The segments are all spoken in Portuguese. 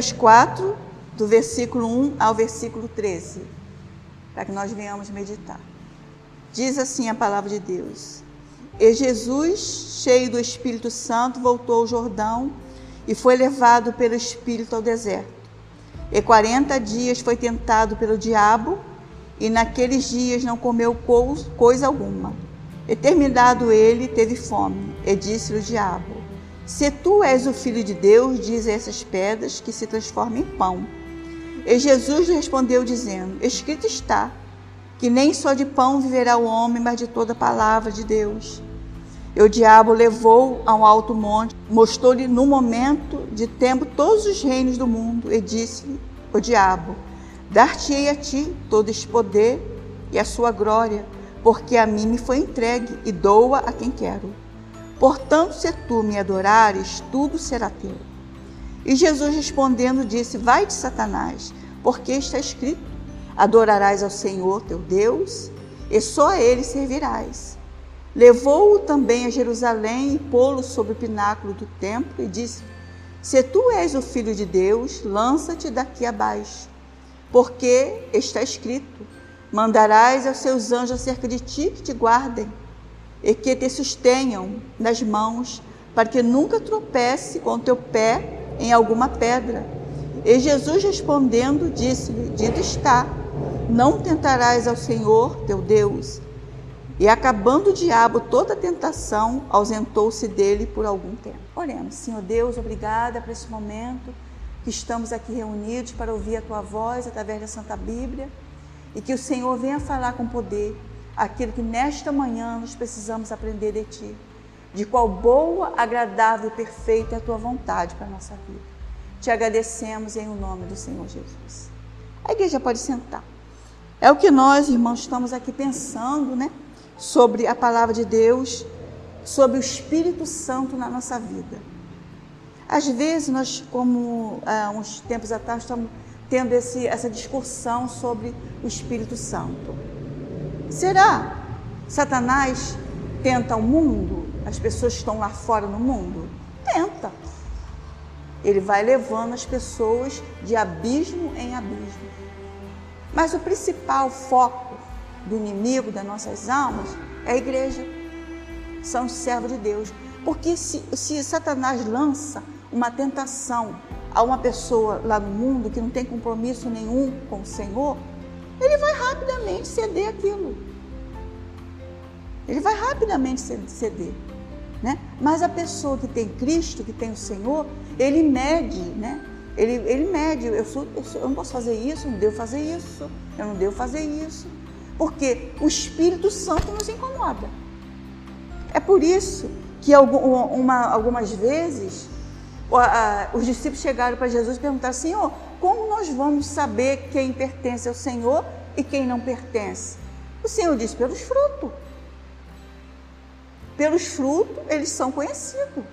Lucas 4, do versículo 1 ao versículo 13, para que nós venhamos meditar. Diz assim a palavra de Deus: E Jesus, cheio do Espírito Santo, voltou ao Jordão e foi levado pelo Espírito ao deserto. E quarenta dias foi tentado pelo diabo, e naqueles dias não comeu coisa alguma. E terminado ele, teve fome, e disse-lhe o diabo: Se tu és o filho de Deus, diz a essas pedras que se transformem em pão. E Jesus lhe respondeu, dizendo: Escrito está, que nem só de pão viverá o homem, mas de toda palavra de Deus. E o diabo levou a um alto monte, mostrou-lhe no momento de tempo todos os reinos do mundo, e disse-lhe o diabo: Dar-te-ei a ti todo este poder e a sua glória, porque a mim me foi entregue e doa a quem quero. Portanto, se tu me adorares, tudo será teu. E Jesus respondendo disse: Vai de Satanás, porque está escrito: Adorarás ao Senhor teu Deus, e só a ele servirás. Levou-o também a Jerusalém e pô-lo sobre o pináculo do templo e disse: Se tu és o filho de Deus, lança-te daqui abaixo, porque está escrito: Mandarás aos seus anjos acerca de ti que te guardem e que te sustenham nas mãos, para que nunca tropece com teu pé em alguma pedra. E Jesus respondendo, disse-lhe: Dito está: Não tentarás ao Senhor teu Deus. E acabando o diabo toda a tentação, ausentou-se dele por algum tempo. Oremos, Senhor Deus, obrigada por esse momento que estamos aqui reunidos para ouvir a tua voz através da Santa Bíblia e que o Senhor venha falar com poder aquilo que nesta manhã nós precisamos aprender de ti. De qual boa, agradável e perfeita é a tua vontade para a nossa vida. Te agradecemos em o nome do Senhor Jesus. A igreja pode sentar. É o que nós, irmãos, estamos aqui pensando, né? sobre a palavra de Deus, sobre o Espírito Santo na nossa vida. Às vezes, nós, como há uns tempos atrás, estamos tendo esse, essa discussão sobre o Espírito Santo. Será? Satanás tenta o mundo? As pessoas que estão lá fora no mundo? Tenta. Ele vai levando as pessoas de abismo em abismo. Mas o principal foco do inimigo das nossas almas é a igreja. São os servos de Deus. Porque se, se Satanás lança uma tentação a uma pessoa lá no mundo que não tem compromisso nenhum com o Senhor, ele vai rapidamente ceder aquilo. Ele vai rapidamente ceder. Né? Mas a pessoa que tem Cristo, que tem o Senhor, ele mede, né? Ele, ele mede, eu, sou, eu, sou, eu não posso fazer isso, eu não devo fazer isso, eu não devo fazer isso porque o Espírito Santo nos incomoda. É por isso que uma, algumas vezes os discípulos chegaram para Jesus e perguntaram: Senhor, como nós vamos saber quem pertence ao Senhor e quem não pertence? O Senhor disse: pelos frutos. Pelos frutos eles são conhecidos.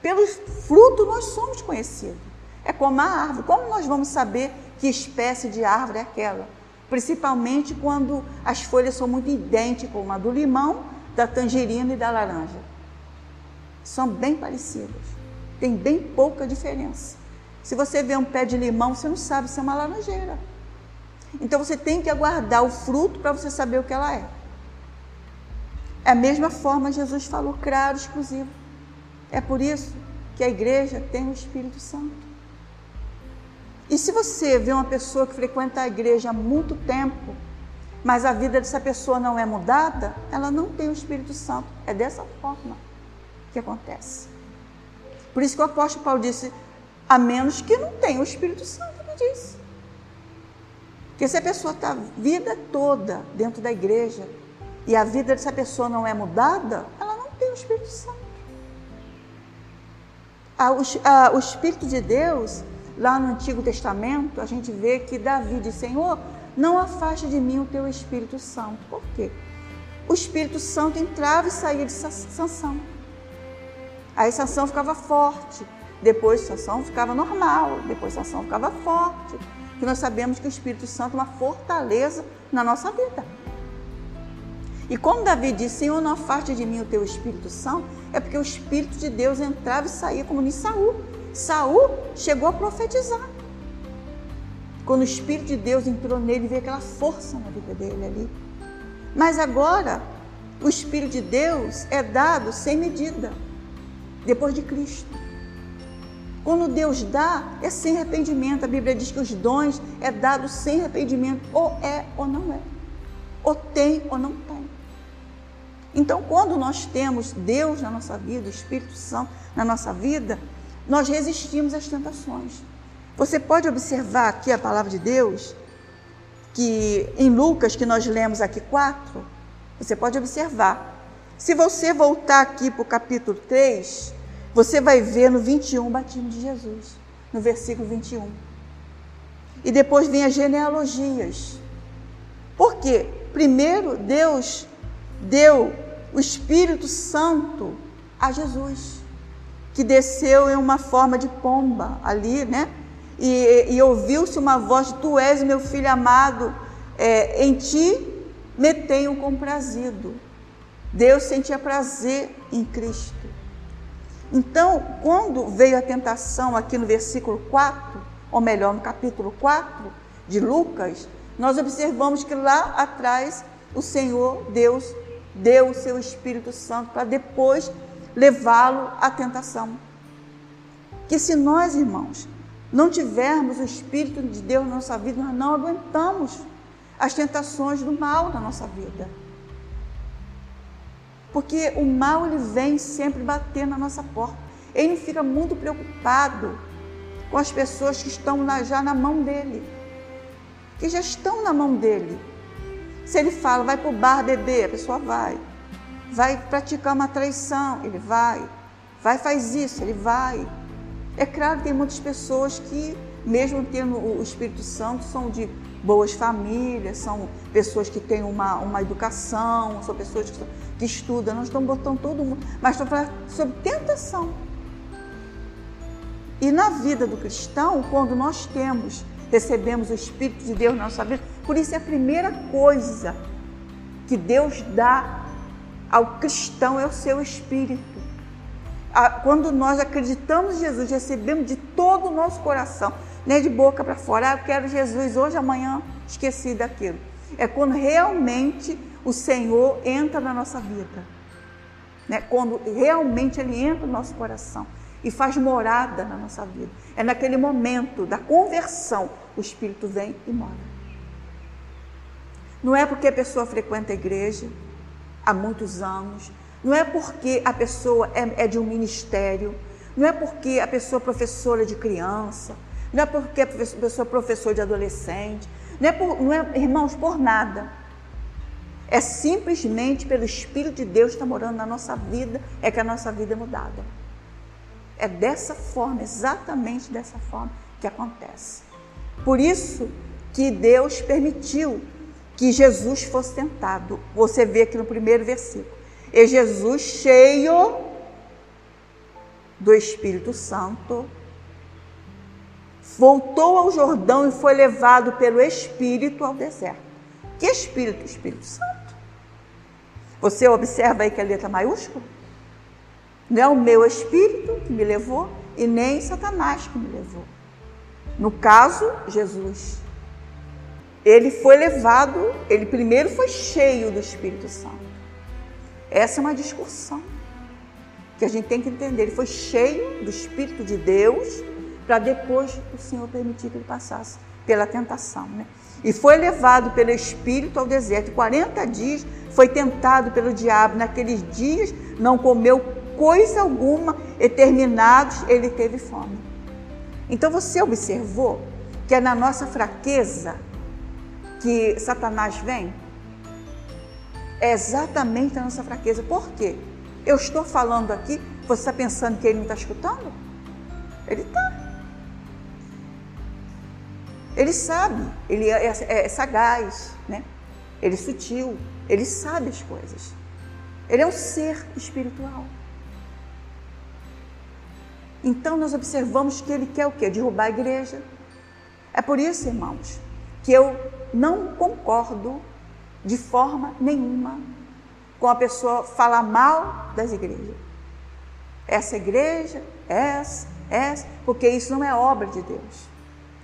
Pelos frutos nós somos conhecidos. É como a árvore. Como nós vamos saber que espécie de árvore é aquela? principalmente quando as folhas são muito idênticas, como a do limão, da tangerina e da laranja. São bem parecidas, tem bem pouca diferença. Se você vê um pé de limão, você não sabe se é uma laranjeira. Então você tem que aguardar o fruto para você saber o que ela é. É a mesma forma Jesus falou claro, exclusivo. É por isso que a igreja tem o Espírito Santo. E se você vê uma pessoa que frequenta a igreja há muito tempo, mas a vida dessa pessoa não é mudada, ela não tem o Espírito Santo. É dessa forma que acontece. Por isso que o apóstolo Paulo disse: a menos que não tenha o Espírito Santo, ele disse. Porque se a pessoa está a vida toda dentro da igreja e a vida dessa pessoa não é mudada, ela não tem o Espírito Santo. o, o Espírito de Deus Lá no Antigo Testamento, a gente vê que Davi diz: Senhor, não afaste de mim o teu Espírito Santo. Por quê? O Espírito Santo entrava e saía de Sansão. Aí Sansão ficava forte, depois Sansão ficava normal, depois Sansão ficava forte. Que nós sabemos que o Espírito Santo é uma fortaleza na nossa vida. E quando Davi disse, Senhor, não afaste de mim o teu Espírito Santo, é porque o Espírito de Deus entrava e saía como em Saul Saul chegou a profetizar. Quando o Espírito de Deus entrou nele, veio aquela força na vida dele ali. Mas agora, o Espírito de Deus é dado sem medida, depois de Cristo. Quando Deus dá, é sem arrependimento. A Bíblia diz que os dons é dado sem arrependimento, ou é ou não é, ou tem ou não tem. Então, quando nós temos Deus na nossa vida, o Espírito Santo na nossa vida, nós resistimos às tentações. Você pode observar aqui a palavra de Deus, que em Lucas, que nós lemos aqui 4, você pode observar. Se você voltar aqui para o capítulo 3, você vai ver no 21 o batismo de Jesus, no versículo 21. E depois vem as genealogias. Por quê? Primeiro, Deus deu o Espírito Santo a Jesus, que desceu em uma forma de pomba ali, né? E, e ouviu-se uma voz: Tu és meu filho amado, é, em ti me tenho comprazido. Deus sentia prazer em Cristo. Então, quando veio a tentação aqui no versículo 4, ou melhor, no capítulo 4 de Lucas, nós observamos que lá atrás o Senhor Deus deu o seu Espírito Santo para depois levá-lo à tentação. Que se nós, irmãos, não tivermos o Espírito de Deus na nossa vida, nós não aguentamos as tentações do mal na nossa vida. Porque o mal ele vem sempre bater na nossa porta. Ele fica muito preocupado com as pessoas que estão já na mão dele, que já estão na mão dele. Se ele fala, vai para o bar beber, a pessoa vai. Vai praticar uma traição, ele vai. Vai, faz isso, ele vai. É claro que tem muitas pessoas que, mesmo tendo o Espírito Santo, são de boas famílias, são pessoas que têm uma, uma educação, são pessoas que, que estudam. Nós estamos botando todo mundo, mas estamos falando sobre tentação. E na vida do cristão, quando nós temos, recebemos o Espírito de Deus na nossa vida, por isso é a primeira coisa que Deus dá ao cristão é o seu Espírito. Quando nós acreditamos em Jesus, recebemos de todo o nosso coração, nem de boca para fora, ah, eu quero Jesus hoje, amanhã, esqueci daquilo. É quando realmente o Senhor entra na nossa vida. Né? Quando realmente Ele entra no nosso coração e faz morada na nossa vida. É naquele momento da conversão, o Espírito vem e mora. Não é porque a pessoa frequenta a igreja há muitos anos, não é porque a pessoa é, é de um ministério, não é porque a pessoa é professora de criança, não é porque a pessoa é professor de adolescente, não é, por, não é, irmãos, por nada. É simplesmente pelo Espírito de Deus que está morando na nossa vida, é que a nossa vida é mudada. É dessa forma, exatamente dessa forma que acontece. Por isso que Deus permitiu que Jesus fosse tentado. Você vê aqui no primeiro versículo. E Jesus, cheio do Espírito Santo, voltou ao Jordão e foi levado pelo Espírito ao deserto. Que Espírito? Espírito Santo. Você observa aí que a letra maiúscula? Não é o meu Espírito que me levou e nem Satanás que me levou. No caso, Jesus ele foi levado, ele primeiro foi cheio do Espírito Santo. Essa é uma discussão que a gente tem que entender. Ele foi cheio do Espírito de Deus para depois o Senhor permitir que ele passasse pela tentação. Né? E foi levado pelo Espírito ao deserto. 40 dias foi tentado pelo diabo. Naqueles dias não comeu coisa alguma e terminados ele teve fome. Então você observou que é na nossa fraqueza que Satanás vem? É exatamente a nossa fraqueza. Por quê? Eu estou falando aqui, você está pensando que ele não está escutando? Ele está. Ele sabe, ele é, é, é, sagaz, né? ele é sutil, ele sabe as coisas. Ele é um ser espiritual. Então nós observamos que ele quer o quê? Derrubar a igreja. É por isso, irmãos, que eu não concordo de forma nenhuma com a pessoa falar mal das igrejas. Essa igreja, essa, É, porque isso não é obra de Deus.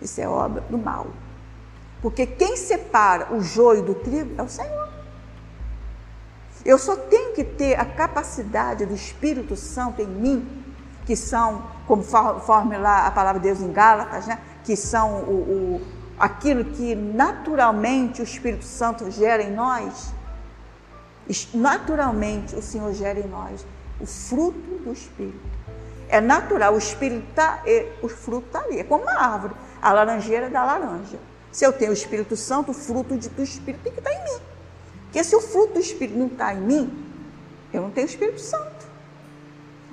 Isso é obra do mal. Porque quem separa o joio do trigo é o Senhor. Eu só tenho que ter a capacidade do Espírito Santo em mim, que são, conforme lá a palavra de Deus em Gálatas, né? que são o, o, aquilo que naturalmente o Espírito Santo gera em nós. Naturalmente o Senhor gera em nós o fruto do Espírito. É natural, o Espírito está, o fruto está ali, é como uma árvore, a laranjeira da laranja. Se eu tenho o Espírito Santo, o fruto do Espírito tem que estar em mim. Porque se o fruto do Espírito não está em mim, eu não tenho o Espírito Santo.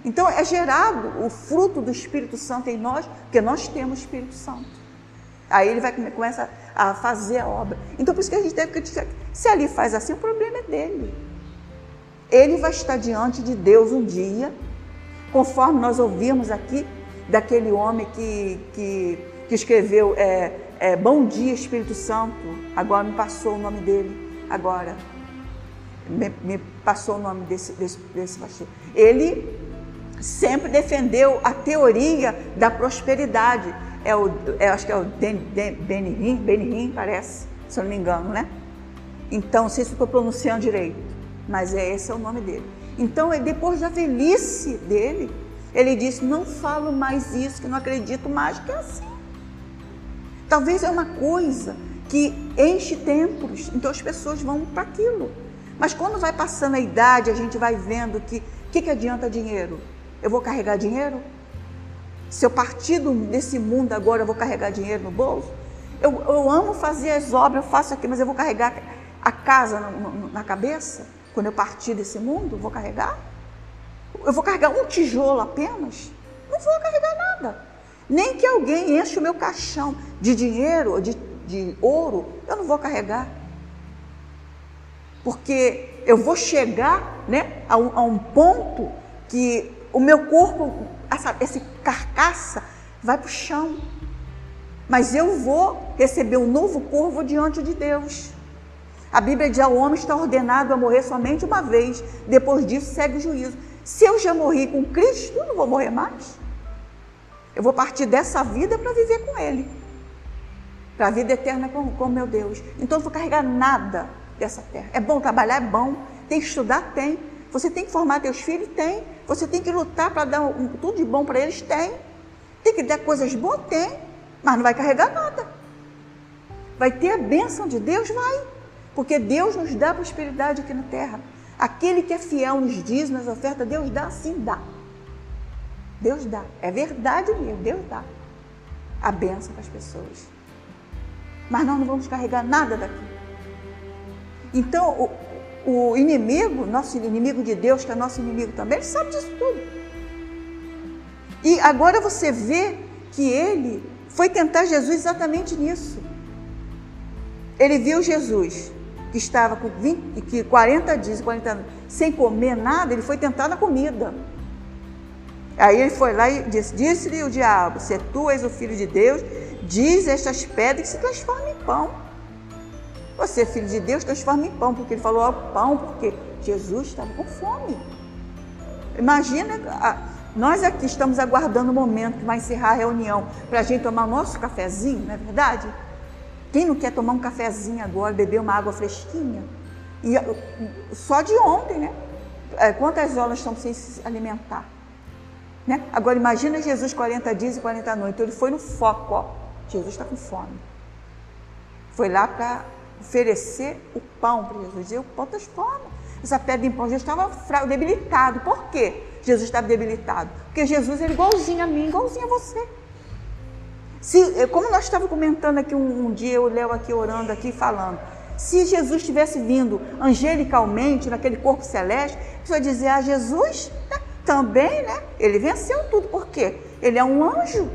Então é gerado o fruto do Espírito Santo em nós, porque nós temos o Espírito Santo. Aí ele vai começa a fazer a obra. Então por isso que a gente deve criticar. Se ali faz assim, o problema é dele. Ele vai estar diante de Deus um dia, conforme nós ouvimos aqui daquele homem que, que, que escreveu é, é, Bom Dia Espírito Santo. Agora me passou o nome dele agora. Me, me passou o nome desse, desse, desse pastor. Ele sempre defendeu a teoria da prosperidade. É o, é, acho que é o Benihim, Benihim, parece, se eu não me engano, né? Então, não sei se estou pronunciando direito, mas é, esse é o nome dele. Então, depois da velhice dele, ele disse: Não falo mais isso, que não acredito mais que é assim. Talvez é uma coisa que enche templos, então as pessoas vão para aquilo. Mas quando vai passando a idade, a gente vai vendo que o que, que adianta dinheiro? Eu vou carregar dinheiro? Se eu partir desse mundo agora, eu vou carregar dinheiro no bolso? Eu, eu amo fazer as obras, eu faço aqui, mas eu vou carregar a casa na, na cabeça? Quando eu partir desse mundo, vou carregar? Eu vou carregar um tijolo apenas? Não vou carregar nada. Nem que alguém enche o meu caixão de dinheiro ou de de ouro, eu não vou carregar. Porque eu vou chegar né, a, um, a um ponto que o meu corpo, essa, essa carcaça, vai para o chão. Mas eu vou receber um novo corpo diante de Deus. A Bíblia diz: o homem está ordenado a morrer somente uma vez, depois disso segue o juízo. Se eu já morri com Cristo, eu não vou morrer mais. Eu vou partir dessa vida para viver com Ele para a vida eterna com, com meu Deus. Então não vou carregar nada dessa terra. É bom trabalhar? É bom. Tem que estudar? Tem. Você tem que formar teus filhos? Tem. Você tem que lutar para dar um, tudo de bom para eles? Tem. Tem que dar coisas boas? Tem. Mas não vai carregar nada. Vai ter a bênção de Deus? Vai. Porque Deus nos dá prosperidade aqui na terra. Aquele que é fiel nos diz, nas ofertas, Deus dá, sim dá. Deus dá. É verdade mesmo, Deus dá. A bênção para as pessoas mas nós não vamos carregar nada daqui. Então, o, o inimigo, nosso inimigo de Deus, que é nosso inimigo também, ele sabe disso tudo. E agora você vê que ele foi tentar Jesus exatamente nisso. Ele viu Jesus, que estava com 20, que 40 dias, 40 anos, sem comer nada, ele foi tentar na comida. Aí ele foi lá e disse: Disse-lhe o diabo: Se tu és o filho de Deus, diz estas pedras que se transformam em pão. Você, filho de Deus, transforma em pão, porque ele falou ao pão, porque Jesus estava com fome. Imagina, nós aqui estamos aguardando o momento que vai encerrar a reunião para a gente tomar o nosso cafezinho, não é verdade? Quem não quer tomar um cafezinho agora, beber uma água fresquinha? E só de ontem, né? É, quantas horas estão sem se alimentar? Né? Agora imagina Jesus 40 dias e 40 noites. Então ele foi no foco, ó. Jesus está com fome. Foi lá para oferecer o pão para Jesus. E o pão transforma. Essa pedra de pão já estava fraco, debilitado. Por quê? Jesus estava debilitado. Porque Jesus era igualzinho a mim, igualzinho a você. Se, eh, como nós estávamos comentando aqui um, um dia, eu Léo aqui orando aqui falando, se Jesus tivesse vindo angelicalmente naquele corpo celeste, você vai dizer, ah, Jesus né, também, né? Ele venceu tudo. Por quê? Ele é um anjo.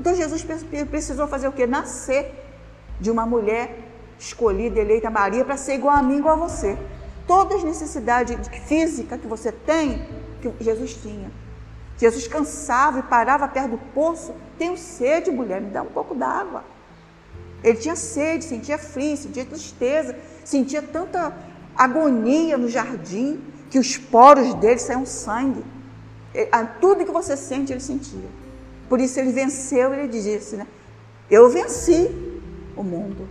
Então Jesus precisou fazer o quê? Nascer de uma mulher escolhida, eleita Maria, para ser igual a mim, igual a você. Todas as necessidades físicas que você tem, que Jesus tinha. Jesus cansava e parava perto do poço. Tenho sede, mulher, me dá um pouco d'água. Ele tinha sede, sentia frio, sentia tristeza, sentia tanta agonia no jardim que os poros dele saíam sangue. Tudo que você sente, ele sentia. Por isso ele venceu, ele disse, né? Eu venci o mundo.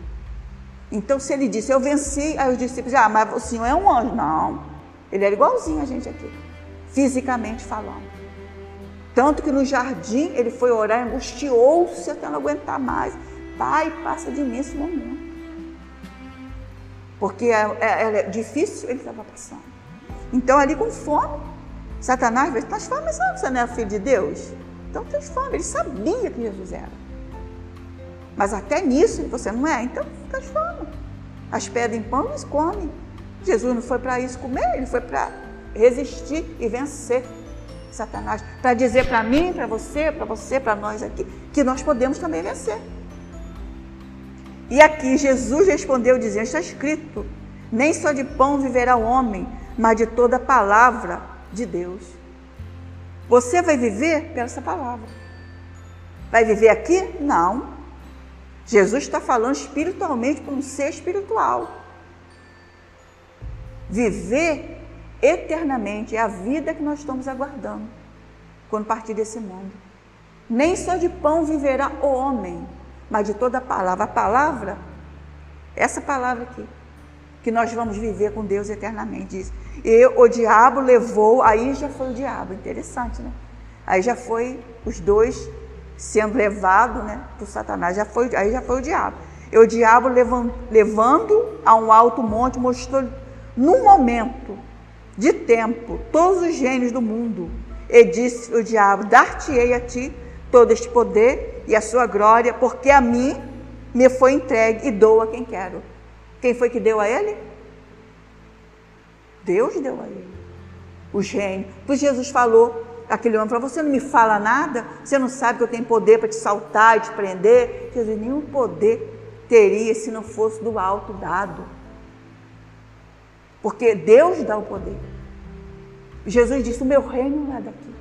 Então, se ele disse, eu venci, aí os discípulos, ah, mas o senhor é um anjo. Não, ele era igualzinho a gente aqui, fisicamente falando. Tanto que no jardim ele foi orar, angustiou-se até não aguentar mais. Pai, passa de mim esse momento. Porque é, é, é difícil, ele estava passando. Então, ali com fome, Satanás vai transforma, você não é filho de Deus? Então transforma. Ele sabia que Jesus era. Mas até nisso você não é, então transforma. As pedras em pão eles comem. Jesus não foi para isso comer, ele foi para resistir e vencer Satanás. Para dizer para mim, para você, para você, para nós aqui, que nós podemos também vencer. E aqui Jesus respondeu dizendo: está escrito, nem só de pão viverá o homem, mas de toda palavra de Deus. Você vai viver pela essa palavra. Vai viver aqui? Não. Jesus está falando espiritualmente para um ser espiritual. Viver eternamente é a vida que nós estamos aguardando quando partir desse mundo. Nem só de pão viverá o homem, mas de toda a palavra. A palavra, essa palavra aqui, que nós vamos viver com Deus eternamente. Diz. E o diabo levou, aí já foi o diabo, interessante, né? Aí já foi os dois sendo levados né, por Satanás, já foi, aí já foi o diabo. E o diabo levando, levando a um alto monte, mostrou num momento de tempo todos os gênios do mundo. E disse o diabo: Dar-te-ei a ti todo este poder e a sua glória, porque a mim me foi entregue e dou a quem quero. Quem foi que deu a ele? Deus deu a ele. O gênio. Por Jesus falou, aquele homem falou, você não me fala nada? Você não sabe que eu tenho poder para te saltar e te prender? Jesus, nenhum poder teria se não fosse do alto dado. Porque Deus dá o poder. Jesus disse, o meu reino não é daqui.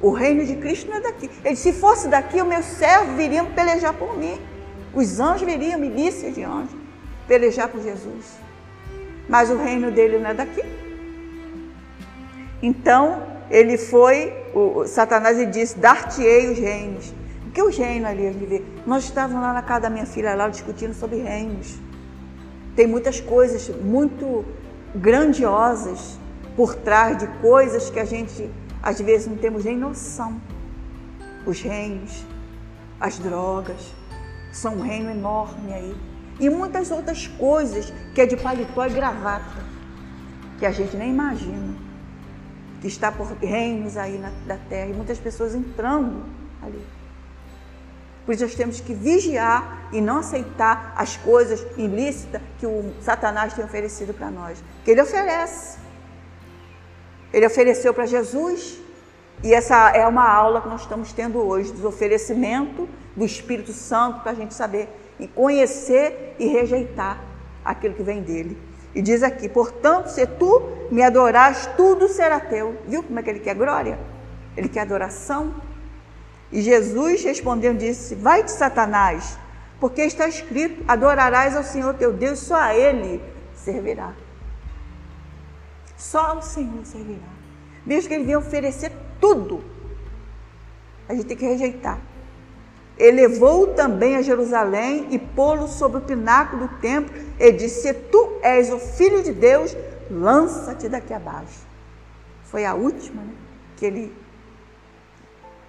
O reino de Cristo não é daqui. Ele disse, se fosse daqui, os meus servos viriam pelejar por mim. Os anjos viriam, milícias de anjos, pelejar por Jesus. Mas o reino dele não é daqui. Então, ele foi, o, Satanás lhe disse, dar-te-ei os reinos. O que os reinos ali? vê? Nós estávamos lá na casa da minha filha, lá discutindo sobre reinos. Tem muitas coisas muito grandiosas por trás de coisas que a gente, às vezes, não temos nem noção. Os reinos, as drogas, são um reino enorme aí. E muitas outras coisas que é de paletó e gravata, que a gente nem imagina. Que está por reinos aí na, da terra e muitas pessoas entrando ali. Por isso nós temos que vigiar e não aceitar as coisas ilícitas que o Satanás tem oferecido para nós. Que ele oferece. Ele ofereceu para Jesus. E essa é uma aula que nós estamos tendo hoje, do oferecimento do Espírito Santo para a gente saber e conhecer e rejeitar aquilo que vem dele. E diz aqui: portanto, se tu me adorares, tudo será teu. Viu como é que ele quer glória? Ele quer adoração. E Jesus respondeu disse: Vai-te, Satanás, porque está escrito: adorarás ao Senhor teu Deus, só a Ele servirá. Só ao Senhor servirá. Mesmo que ele venha oferecer tudo, a gente tem que rejeitar elevou-o também a Jerusalém e pô-lo sobre o pináculo do templo e disse: Se tu és o filho de Deus, lança-te daqui abaixo. Foi a última né, que ele.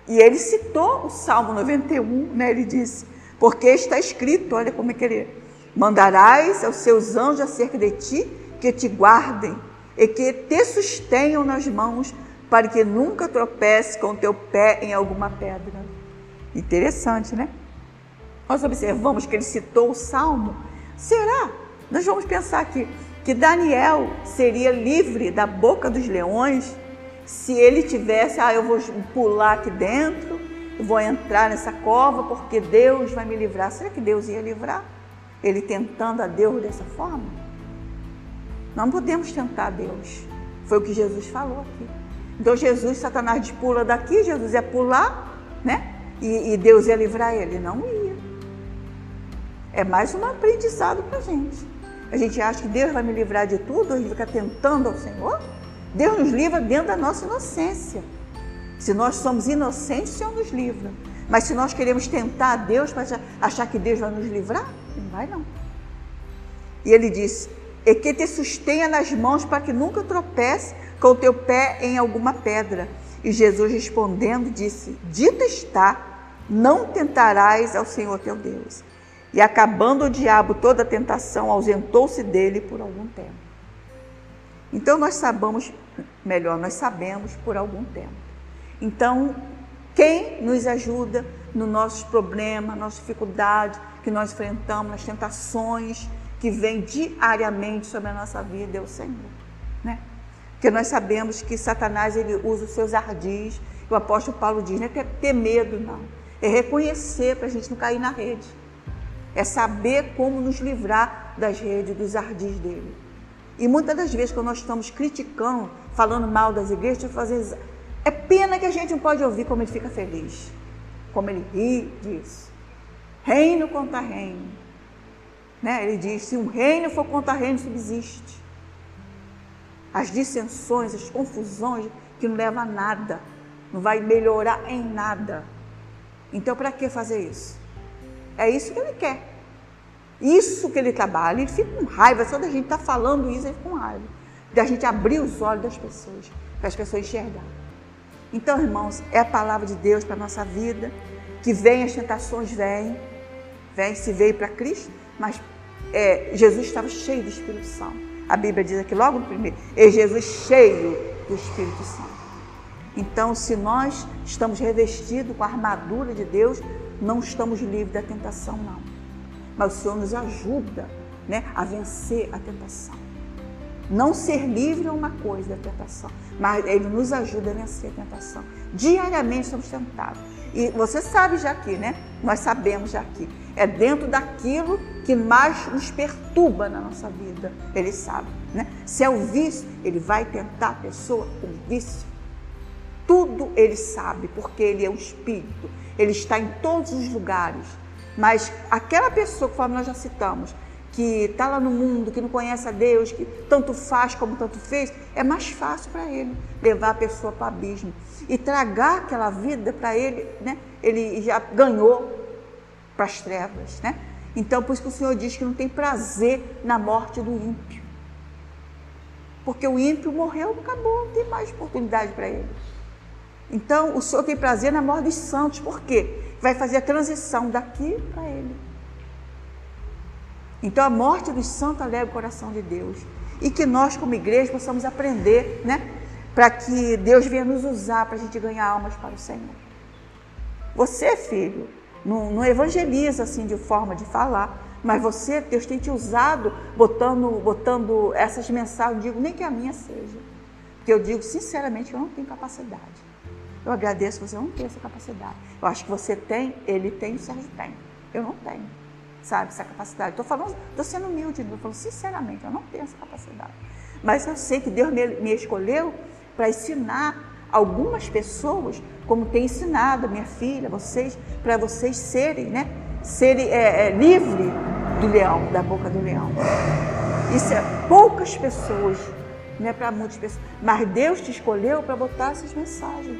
E ele citou o Salmo 91, né? Ele disse: Porque está escrito, olha como é que ele. Mandarás aos seus anjos acerca de ti, que te guardem e que te sustenham nas mãos, para que nunca tropece com teu pé em alguma pedra. Interessante, né? Nós observamos que ele citou o Salmo. Será? Nós vamos pensar aqui que Daniel seria livre da boca dos leões se ele tivesse, ah, eu vou pular aqui dentro, vou entrar nessa cova porque Deus vai me livrar. Será que Deus ia livrar? Ele tentando a Deus dessa forma? Não podemos tentar a Deus. Foi o que Jesus falou aqui. Então Jesus, Satanás pula daqui, Jesus ia pular, né? E, e Deus ia livrar ele. Não ia. É mais um aprendizado para a gente. A gente acha que Deus vai me livrar de tudo, a gente fica tentando ao Senhor. Deus nos livra dentro da nossa inocência. Se nós somos inocentes, o Senhor nos livra. Mas se nós queremos tentar Deus para achar que Deus vai nos livrar, não vai não. E ele diz: E que te sustenha nas mãos para que nunca tropece com o teu pé em alguma pedra. E Jesus respondendo disse: Dito está, não tentarás ao Senhor teu Deus. E acabando o diabo toda a tentação, ausentou-se dele por algum tempo. Então nós sabemos, melhor, nós sabemos por algum tempo. Então, quem nos ajuda nos nossos problemas, nas dificuldades que nós enfrentamos, nas tentações que vêm diariamente sobre a nossa vida é o Senhor, né? Porque nós sabemos que Satanás ele usa os seus ardis. O apóstolo Paulo diz, não é ter, medo, não. É reconhecer para a gente não cair na rede. É saber como nos livrar das redes, dos ardis dele. E muitas das vezes, quando nós estamos criticando, falando mal das igrejas, fazer... é pena que a gente não pode ouvir como ele fica feliz, como ele ri disso. Reino contra reino. Né? Ele diz: se um reino for contra reino, subsiste. As dissensões, as confusões, que não leva a nada, não vai melhorar em nada. Então, para que fazer isso? É isso que ele quer. Isso que ele trabalha. Ele fica com raiva, só da gente estar tá falando isso, ele fica com raiva. Da gente abrir os olhos das pessoas, para as pessoas enxergarem. Então, irmãos, é a palavra de Deus para a nossa vida, que vem, as tentações vêm, vem, se veio para Cristo, mas é, Jesus estava cheio do Espírito Santo. A Bíblia diz aqui logo no primeiro, é Jesus cheio do Espírito Santo. Então, se nós estamos revestidos com a armadura de Deus, não estamos livres da tentação, não. Mas o Senhor nos ajuda né, a vencer a tentação. Não ser livre é uma coisa da tentação, mas Ele nos ajuda a vencer a tentação. Diariamente somos tentados. E você sabe já aqui, né? Nós sabemos já aqui. É dentro daquilo que mais nos perturba na nossa vida. Ele sabe, né? Se é o vício, ele vai tentar a pessoa com vício. Tudo ele sabe, porque ele é o Espírito. Ele está em todos os lugares. Mas aquela pessoa, conforme nós já citamos, que está lá no mundo, que não conhece a Deus, que tanto faz como tanto fez, é mais fácil para ele levar a pessoa para o abismo e tragar aquela vida para ele, né? Ele já ganhou para as trevas, né? Então, por isso que o Senhor diz que não tem prazer na morte do ímpio. Porque o ímpio morreu, acabou, não tem mais oportunidade para ele. Então, o Senhor tem prazer na morte dos santos, por quê? Vai fazer a transição daqui para ele. Então, a morte dos santos alegra o coração de Deus. E que nós, como igreja, possamos aprender, né? Para que Deus venha nos usar para a gente ganhar almas para o Senhor. Você, filho, não, não evangeliza assim de forma de falar, mas você, Deus tem te usado botando, botando essas mensagens, digo nem que a minha seja. Porque eu digo sinceramente eu não tenho capacidade. Eu agradeço você não ter essa capacidade. Eu acho que você tem, ele tem, o Sérgio tem. Eu não tenho, sabe, essa capacidade. Estou falando, estou sendo humilde, estou falando sinceramente, eu não tenho essa capacidade. Mas eu sei que Deus me, me escolheu para ensinar algumas pessoas, como tem ensinado a minha filha, vocês, para vocês serem, né? Serem é, é, livre do leão, da boca do leão. Isso é poucas pessoas, não é para muitas pessoas, mas Deus te escolheu para botar essas mensagens.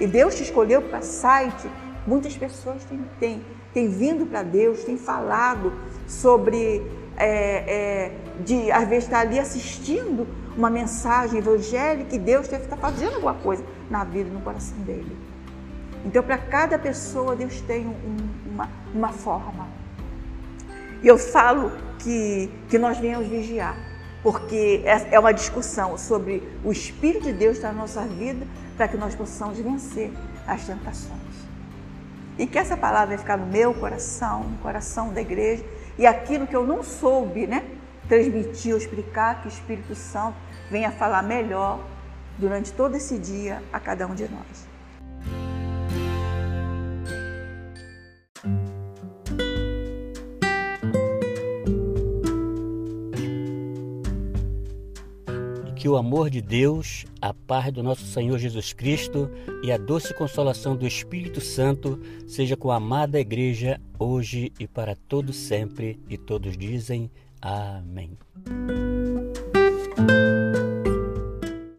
E Deus te escolheu para site. Muitas pessoas têm, têm, têm vindo para Deus, têm falado sobre, é, é, de às vezes estar ali assistindo uma mensagem evangélica e Deus deve estar fazendo alguma coisa na vida e no coração dele. Então, para cada pessoa, Deus tem um, uma, uma forma. E eu falo que, que nós venhamos vigiar, porque é, é uma discussão sobre o Espírito de Deus na nossa vida, para que nós possamos vencer as tentações. E que essa palavra vai ficar no meu coração, no coração da igreja, e aquilo que eu não soube, né, transmitir ou explicar, que o Espírito Santo venha falar melhor durante todo esse dia a cada um de nós. Que o amor de Deus, a paz do nosso Senhor Jesus Cristo e a doce consolação do Espírito Santo seja com a amada igreja hoje e para todo sempre. E todos dizem Amém.